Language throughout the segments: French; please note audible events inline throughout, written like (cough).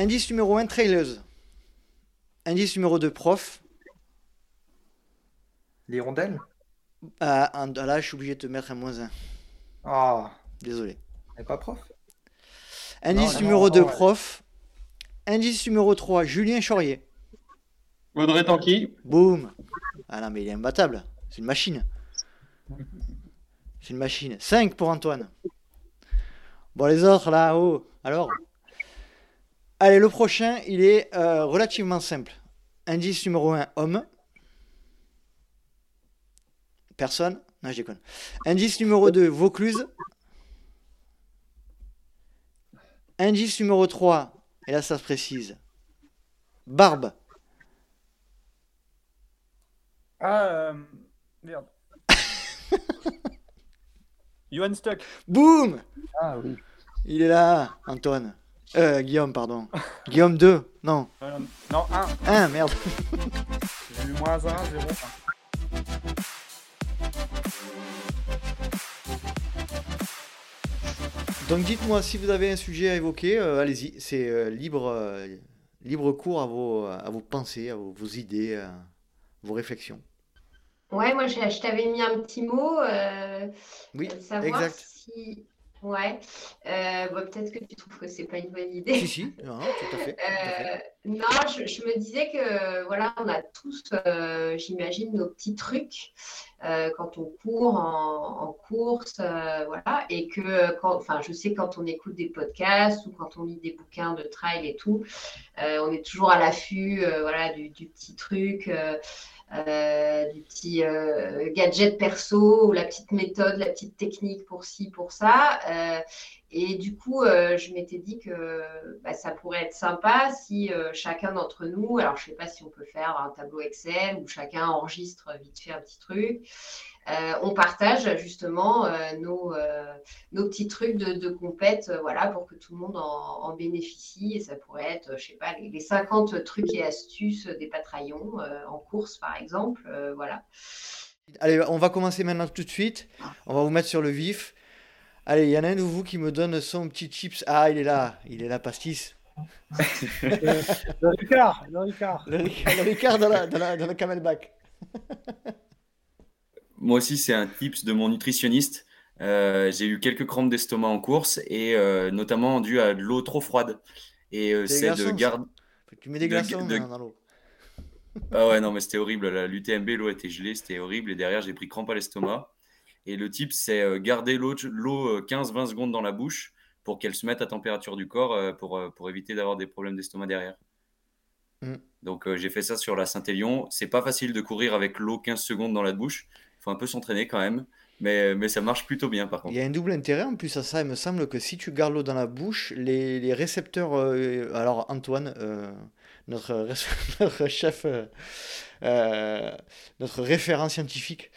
Indice numéro 1, traileuse. Indice numéro 2, prof. L'hirondelle Ah, un- là, je suis obligé de te mettre un moins 1. Ah, Désolé. elle pas prof? Indice Non, numéro non, 2, ouais. prof. Indice numéro 3, Julien Chaurier. Audrey Tanqui. Boum. Ah non, mais il est imbattable. C'est une machine. C'est une machine. 5 pour Antoine. Bon, les autres, là, oh. Alors? Allez, le prochain, il est euh, relativement simple. Indice numéro 1, homme. Personne Non, je déconne. Indice numéro 2, Vaucluse. Indice numéro 3, et là ça se précise. Barbe. Ah, euh, merde. (laughs) Johan Stock. Boum Ah oui. Il est là, Antoine. Euh, Guillaume, pardon. Guillaume 2. Non, Euh, non, 1. 1, merde. J'ai eu moins 1, 0, 1. Donc dites-moi si vous avez un sujet à évoquer, euh, allez-y. C'est euh, libre, euh, libre cours à vos, à vos pensées, à vos, vos idées, à vos réflexions. Ouais, moi, je, je t'avais mis un petit mot, euh, Oui, euh, savoir exact. si... Ouais, euh, peut-être que tu trouves que c'est pas une bonne idée. Si, si, non, tout à fait. tout à fait. Euh, non, je, je me disais que voilà, on a tous, euh, j'imagine, nos petits trucs quand on court en, en course, voilà, et que quand, enfin, je sais quand on écoute des podcasts ou quand on lit des bouquins de trail et tout, on est toujours à l'affût, voilà, du, du petit truc. Euh, du petit euh, gadget perso ou la petite méthode, la petite technique pour ci, pour ça. Euh, et du coup, euh, je m'étais dit que bah, ça pourrait être sympa si euh, chacun d'entre nous, alors je ne sais pas si on peut faire un tableau Excel où chacun enregistre vite fait un petit truc, euh, on partage justement nos, nos petits trucs de, de compète, voilà, pour que tout le monde en, en bénéficie. Et ça pourrait être, je sais pas, les, les 50 trucs et astuces des patraillons en course, par exemple, voilà. Allez, on va commencer maintenant tout de suite. On va vous mettre sur le vif. Allez, il y en a un de vous qui me donne son petit chips. Ah, il est là, il est là, pastis. Le Ricard, le Ricard. Le, le Ricard dans, la, dans, la, dans le camelback. (laughs) Moi aussi, c'est un tips de mon nutritionniste. Euh, j'ai eu quelques crampes d'estomac en course et euh, notamment dû à de l'eau trop froide. Et euh, c'est de garder. Tu mets des De- glaçons de- dans, dans l'eau. Ah ouais, non, mais c'était horrible. La- L'UTMB, l'eau était gelée, c'était horrible. Et derrière, j'ai pris crampe à l'estomac. Et le tip, c'est euh, garder l'eau l'eau, euh, 15-20 secondes dans la bouche pour qu'elle se mette à température du corps euh, pour, pour éviter d'avoir des problèmes d'estomac derrière. Mm. Donc euh, j'ai fait ça sur la Saint-Élion. C'est pas facile de courir avec l'eau 15 secondes dans la bouche. Il faut un peu s'entraîner quand même. Mais, mais ça marche plutôt bien par Il contre. y a un double intérêt en plus à ça. Il me semble que si tu gardes l'eau dans la bouche, les, les récepteurs. euh, alors, Antoine, euh, notre, (laughs) chef, notre référent scientifique,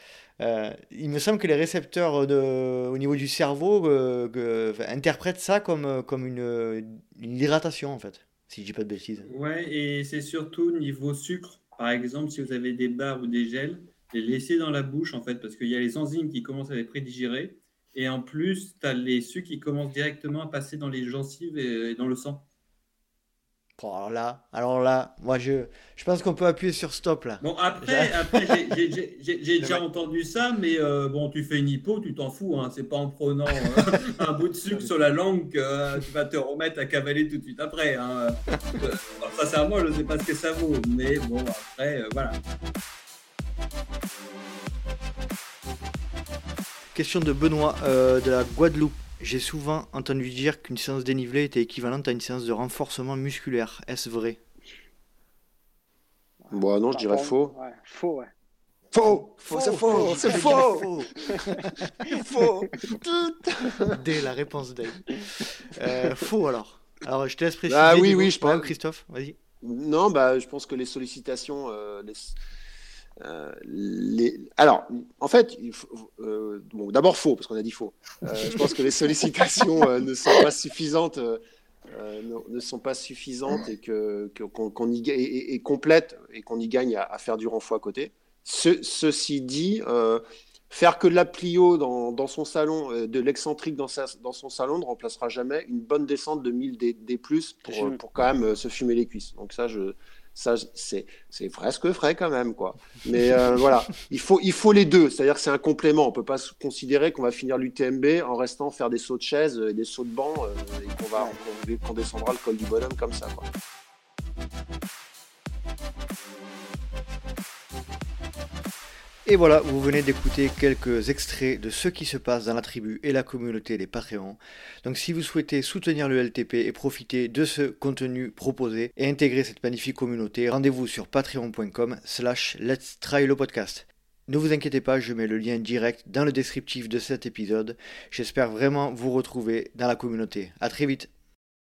euh, il me semble que les récepteurs au niveau du cerveau euh, interprètent ça comme, euh, comme une, une hydratation en fait, si je dis pas de bêtises. Ouais, et c'est surtout niveau sucre. Par exemple, si vous avez des barres ou des gels, les laisser dans la bouche, en fait, parce qu'il y a les enzymes qui commencent à les prédigérer. Et en plus, tu as les sucres qui commencent directement à passer dans les gencives et dans le sang. Alors là, alors là, moi je, je pense qu'on peut appuyer sur stop là. Bon, après, (laughs) après j'ai- déjà vrai. entendu ça, mais euh, bon, tu fais une hypo, tu t'en fous. Hein, c'est pas en prenant euh, (laughs) un bout de sucre sur la langue que euh, tu vas te remettre à cavaler tout de suite après. Hein. Euh, alors, ça, c'est à moi, je ne sais pas ce que ça vaut. Mais bon, après, euh, voilà. Question de Benoît euh, de la Guadeloupe. J'ai souvent entendu dire qu'une séance dénivelée était équivalente à une séance de renforcement musculaire. Est-ce vrai? Bon, non, je dirais faux. Ouais, faux, ouais. Faux Faux, c'est faux C'est faux Faux (laughs) Dès la réponse Dave. Euh, faux alors. Alors je te laisse préciser. Ah oui, oui, je pense. Christophe, vas-y. Non, bah, je pense que les sollicitations. euh, les- euh, les... Alors, en fait, il faut- euh, bon, d'abord faux, parce qu'on a dit faux. Euh, je pense que les sollicitations euh, ne sont pas suffisantes. euh, euh, ne, sont pas suffisantes et que- qu'on qu'on y et, et- complètes et qu'on y gagne à, à faire du renfort à côté. Ce- ceci dit, euh, Faire que de la plio dans, dans son salon, euh, de l'excentrique dans, dans son salon ne remplacera jamais une bonne descente de 1000 D, D+, pour, pour quand même euh, se fumer les cuisses. Donc ça, je, ça c'est c'est presque frais quand même. quoi. Mais euh, (laughs) voilà, il faut, il faut les deux. C'est-à-dire que c'est un complément. On peut pas considérer qu'on va finir l'UTMB en restant faire des sauts de chaise et des sauts de banc euh, et qu'on va descendra le col du bonhomme comme ça. Quoi. Et voilà, vous venez d'écouter quelques extraits de ce qui se passe dans la tribu et la communauté des Patreons. Donc si vous souhaitez soutenir le LTP et profiter de ce contenu proposé et intégrer cette magnifique communauté, rendez-vous sur patreon.com slash let's try le podcast. Ne vous inquiétez pas, je mets le lien direct dans le descriptif de cet épisode. J'espère vraiment vous retrouver dans la communauté. A très vite